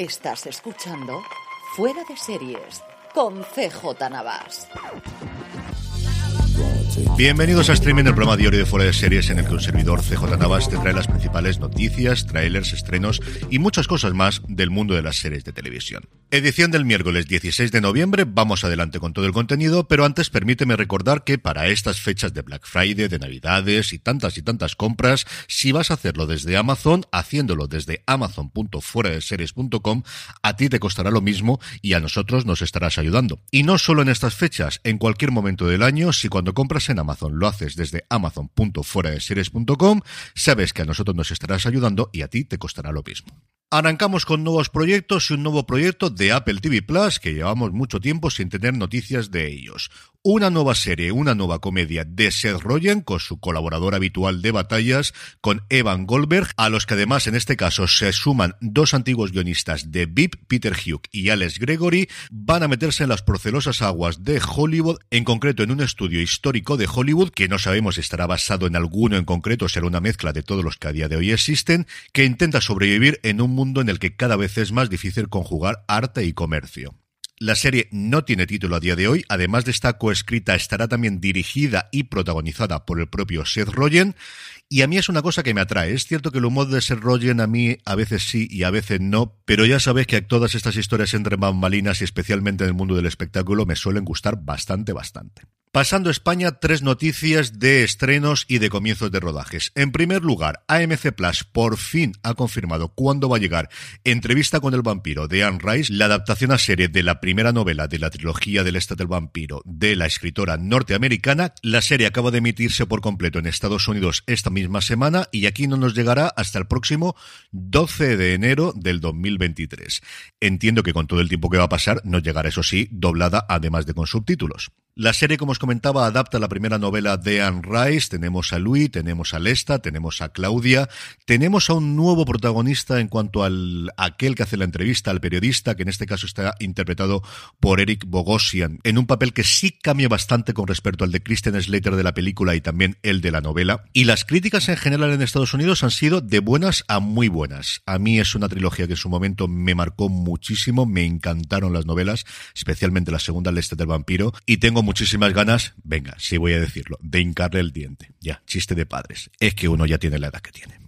Estás escuchando Fuera de Series con CJ Navas. Bienvenidos a Streaming, el programa diario de Fuera de Series en el que un servidor CJ Navas te trae las principales noticias, trailers, estrenos y muchas cosas más del mundo de las series de televisión. Edición del miércoles 16 de noviembre, vamos adelante con todo el contenido, pero antes permíteme recordar que para estas fechas de Black Friday, de Navidades y tantas y tantas compras, si vas a hacerlo desde Amazon, haciéndolo desde amazon.fueradeseries.com, a ti te costará lo mismo y a nosotros nos estarás ayudando. Y no solo en estas fechas, en cualquier momento del año, si cuando compras en Amazon lo haces desde amazon.fueradeseries.com, sabes que a nosotros nos estarás ayudando y a ti te costará lo mismo. Arrancamos con nuevos proyectos y un nuevo proyecto de Apple TV Plus que llevamos mucho tiempo sin tener noticias de ellos. Una nueva serie, una nueva comedia de Seth Rogen con su colaborador habitual de batallas, con Evan Goldberg, a los que además en este caso se suman dos antiguos guionistas de VIP, Peter Hugh y Alex Gregory, van a meterse en las procelosas aguas de Hollywood, en concreto en un estudio histórico de Hollywood que no sabemos si estará basado en alguno en concreto, será una mezcla de todos los que a día de hoy existen, que intenta sobrevivir en un mundo en el que cada vez es más difícil conjugar arte y comercio. La serie no tiene título a día de hoy, además de estar coescrita, estará también dirigida y protagonizada por el propio Seth Rogen, y a mí es una cosa que me atrae. Es cierto que el humor de Seth Rogen a mí a veces sí y a veces no, pero ya sabes que todas estas historias entre bambalinas y especialmente en el mundo del espectáculo me suelen gustar bastante, bastante. Pasando a España, tres noticias de estrenos y de comienzos de rodajes. En primer lugar, AMC Plus por fin ha confirmado cuándo va a llegar Entrevista con el vampiro de Anne Rice, la adaptación a serie de la primera novela de la trilogía del Este del Vampiro de la escritora norteamericana. La serie acaba de emitirse por completo en Estados Unidos esta misma semana y aquí no nos llegará hasta el próximo 12 de enero del 2023. Entiendo que con todo el tiempo que va a pasar nos llegará, eso sí, doblada además de con subtítulos. La serie, como os comentaba, adapta la primera novela de Anne Rice. Tenemos a Louis, tenemos a Lesta, tenemos a Claudia, tenemos a un nuevo protagonista en cuanto al aquel que hace la entrevista al periodista, que en este caso está interpretado por Eric Bogosian, en un papel que sí cambia bastante con respecto al de Christian Slater de la película y también el de la novela. Y las críticas en general en Estados Unidos han sido de buenas a muy buenas. A mí es una trilogía que en su momento me marcó muchísimo, me encantaron las novelas, especialmente la segunda, Lesta del vampiro, y tengo muchísimas ganas, venga, si voy a decirlo, de hincarle el diente. Ya, chiste de padres. Es que uno ya tiene la edad que tiene.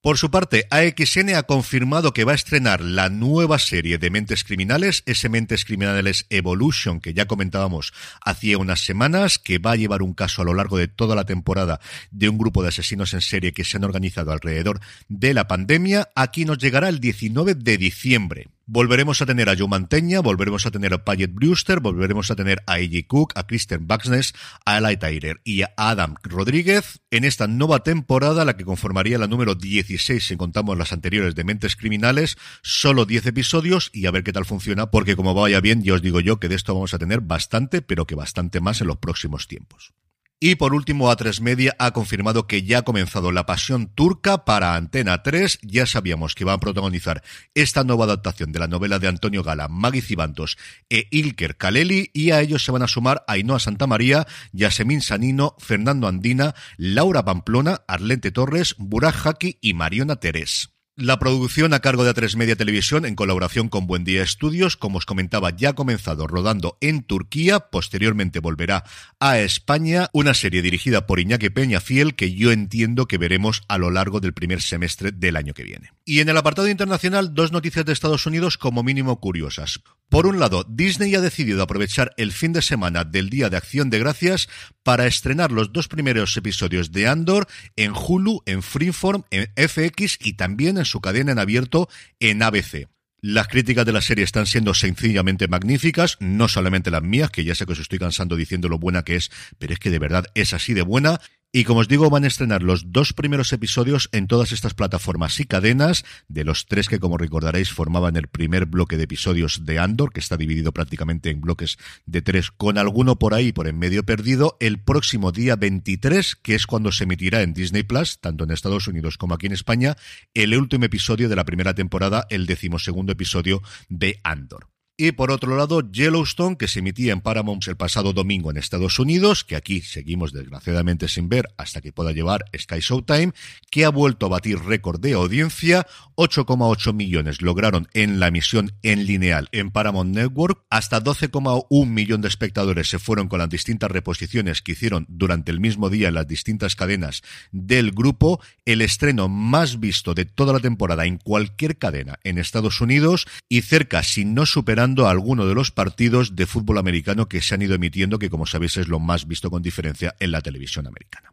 Por su parte, AXN ha confirmado que va a estrenar la nueva serie de Mentes Criminales, ese Mentes Criminales Evolution que ya comentábamos hacía unas semanas, que va a llevar un caso a lo largo de toda la temporada de un grupo de asesinos en serie que se han organizado alrededor de la pandemia. Aquí nos llegará el 19 de diciembre. Volveremos a tener a Joe Manteña, volveremos a tener a Paget Brewster, volveremos a tener a A.J. Cook, a Kristen Buxness, a Eli Tyler y a Adam Rodríguez en esta nueva temporada, la que conformaría la número 16 si contamos las anteriores de Mentes Criminales, solo 10 episodios y a ver qué tal funciona, porque como vaya bien, ya os digo yo que de esto vamos a tener bastante, pero que bastante más en los próximos tiempos. Y por último, A3 Media ha confirmado que ya ha comenzado la pasión turca para Antena 3. Ya sabíamos que va a protagonizar esta nueva adaptación de la novela de Antonio Gala, Maggie Cibantos e Ilker Kaleli, y a ellos se van a sumar Ainhoa Santamaría, Yasemin Sanino, Fernando Andina, Laura Pamplona, Arlente Torres, Burak Haki y Mariona Terés. La producción a cargo de A3 Media Televisión en colaboración con Buen Día Estudios, como os comentaba, ya ha comenzado rodando en Turquía, posteriormente volverá a España, una serie dirigida por Iñaki Peña Fiel que yo entiendo que veremos a lo largo del primer semestre del año que viene. Y en el apartado internacional, dos noticias de Estados Unidos como mínimo curiosas. Por un lado, Disney ha decidido aprovechar el fin de semana del Día de Acción de Gracias para estrenar los dos primeros episodios de Andor en Hulu, en Freeform, en FX y también en su cadena en abierto en ABC. Las críticas de la serie están siendo sencillamente magníficas, no solamente las mías, que ya sé que os estoy cansando diciendo lo buena que es, pero es que de verdad es así de buena. Y como os digo, van a estrenar los dos primeros episodios en todas estas plataformas y cadenas, de los tres que, como recordaréis, formaban el primer bloque de episodios de Andor, que está dividido prácticamente en bloques de tres, con alguno por ahí, por en medio perdido, el próximo día 23, que es cuando se emitirá en Disney Plus, tanto en Estados Unidos como aquí en España, el último episodio de la primera temporada, el decimosegundo episodio de Andor. Y por otro lado, Yellowstone, que se emitía en Paramount el pasado domingo en Estados Unidos, que aquí seguimos desgraciadamente sin ver hasta que pueda llevar Sky Showtime, que ha vuelto a batir récord de audiencia. 8,8 millones lograron en la emisión en lineal en Paramount Network. Hasta 12,1 millón de espectadores se fueron con las distintas reposiciones que hicieron durante el mismo día en las distintas cadenas del grupo. El estreno más visto de toda la temporada en cualquier cadena en Estados Unidos y cerca, si no superando, a alguno de los partidos de fútbol americano que se han ido emitiendo, que como sabéis es lo más visto con diferencia en la televisión americana.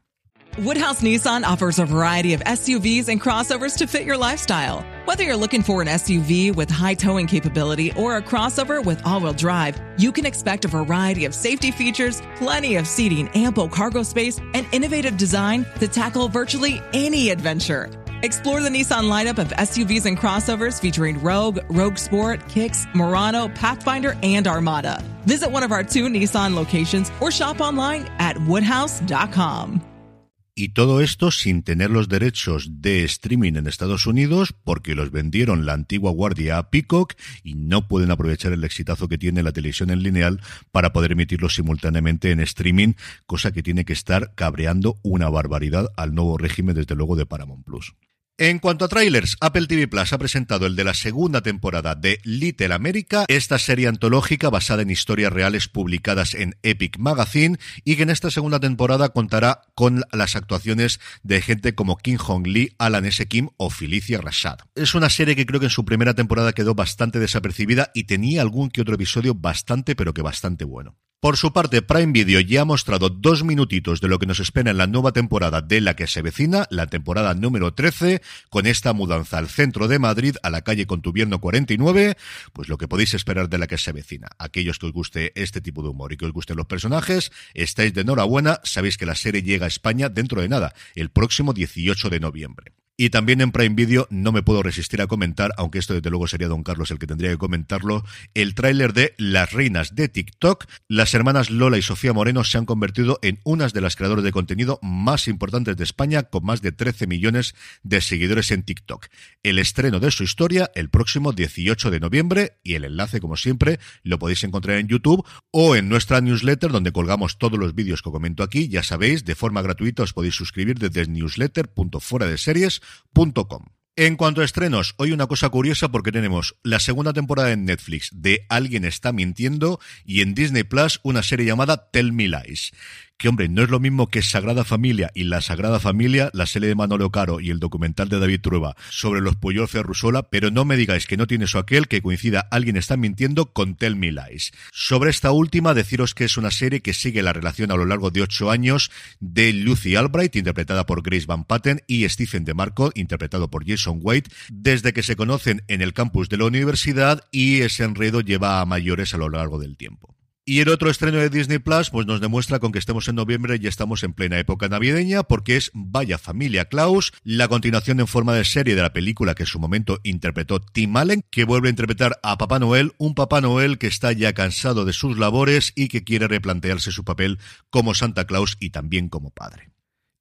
Woodhouse Nissan offers a variety of SUVs and crossovers to fit your lifestyle. Whether you're looking for an SUV with high towing capability or a crossover with all wheel drive, you can expect a variety of safety features, plenty of seating, ample cargo space, and innovative design to tackle virtually any adventure. Explore the Nissan lineup of SUVs and crossovers featuring Rogue, Rogue Sport, Kicks, Murano, Pathfinder, and Armada. Visit one of our two Nissan locations or shop online at woodhouse.com. Y todo esto sin tener los derechos de streaming en Estados Unidos porque los vendieron la antigua guardia a Peacock y no pueden aprovechar el exitazo que tiene la televisión en lineal para poder emitirlo simultáneamente en streaming, cosa que tiene que estar cabreando una barbaridad al nuevo régimen desde luego de Paramount Plus. En cuanto a trailers, Apple TV Plus ha presentado el de la segunda temporada de Little America, esta serie antológica basada en historias reales publicadas en Epic Magazine y que en esta segunda temporada contará con las actuaciones de gente como Kim Hong Lee, Alan S. Kim o Felicia Rashad. Es una serie que creo que en su primera temporada quedó bastante desapercibida y tenía algún que otro episodio bastante pero que bastante bueno. Por su parte, Prime Video ya ha mostrado dos minutitos de lo que nos espera en la nueva temporada de la que se vecina, la temporada número 13, con esta mudanza al centro de Madrid, a la calle Contubierno 49, pues lo que podéis esperar de la que se vecina. Aquellos que os guste este tipo de humor y que os gusten los personajes, estáis de enhorabuena, sabéis que la serie llega a España dentro de nada, el próximo 18 de noviembre. Y también en Prime Video no me puedo resistir a comentar, aunque esto desde luego sería Don Carlos el que tendría que comentarlo, el tráiler de Las Reinas de TikTok. Las hermanas Lola y Sofía Moreno se han convertido en unas de las creadoras de contenido más importantes de España, con más de 13 millones de seguidores en TikTok. El estreno de su historia el próximo 18 de noviembre y el enlace, como siempre, lo podéis encontrar en YouTube o en nuestra newsletter donde colgamos todos los vídeos que comento aquí. Ya sabéis, de forma gratuita os podéis suscribir desde newsletter.fuera En cuanto a estrenos, hoy una cosa curiosa porque tenemos la segunda temporada en Netflix de Alguien está mintiendo y en Disney Plus una serie llamada Tell Me Lies que hombre, no es lo mismo que Sagrada Familia y La Sagrada Familia, la serie de Manolo Caro y el documental de David Trueba sobre los Puyol Ferrusola, pero no me digáis que no tiene eso aquel que coincida alguien está mintiendo con Tell Me Lies. Sobre esta última, deciros que es una serie que sigue la relación a lo largo de ocho años de Lucy Albright, interpretada por Grace Van Patten, y Stephen DeMarco, interpretado por Jason White, desde que se conocen en el campus de la universidad y ese enredo lleva a mayores a lo largo del tiempo. Y el otro estreno de Disney Plus, pues nos demuestra con que estemos en noviembre y estamos en plena época navideña, porque es Vaya Familia Klaus, la continuación en forma de serie de la película que en su momento interpretó Tim Allen, que vuelve a interpretar a Papá Noel, un Papá Noel que está ya cansado de sus labores y que quiere replantearse su papel como Santa Claus y también como padre.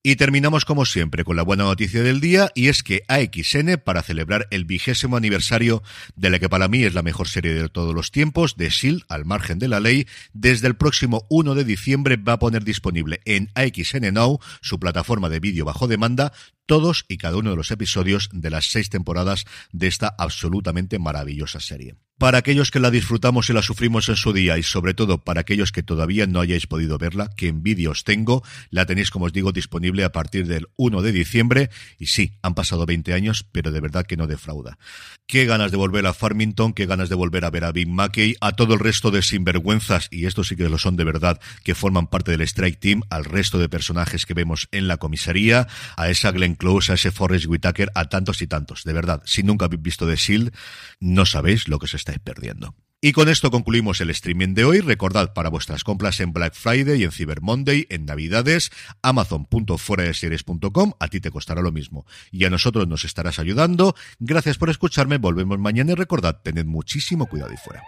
Y terminamos como siempre con la buena noticia del día y es que AXN, para celebrar el vigésimo aniversario de la que para mí es la mejor serie de todos los tiempos, de SHIELD, al margen de la ley, desde el próximo 1 de diciembre va a poner disponible en AXN Now, su plataforma de vídeo bajo demanda, todos y cada uno de los episodios de las seis temporadas de esta absolutamente maravillosa serie. Para aquellos que la disfrutamos y la sufrimos en su día y sobre todo para aquellos que todavía no hayáis podido verla, que envidia os tengo, la tenéis como os digo disponible a partir del 1 de diciembre y sí, han pasado 20 años, pero de verdad que no defrauda. Qué ganas de volver a Farmington, qué ganas de volver a ver a Big Mackey, a todo el resto de sinvergüenzas, y estos sí que lo son de verdad, que forman parte del Strike Team, al resto de personajes que vemos en la comisaría, a esa Glenn Close, a ese Forrest Whitaker, a tantos y tantos. De verdad, si nunca habéis visto The Shield, no sabéis lo que se estáis perdiendo. Y con esto concluimos el streaming de hoy. Recordad para vuestras compras en Black Friday y en Cyber Monday, en Navidades, amazon.fueradeseries.com, a ti te costará lo mismo. Y a nosotros nos estarás ayudando. Gracias por escucharme, volvemos mañana y recordad, tened muchísimo cuidado y fuera.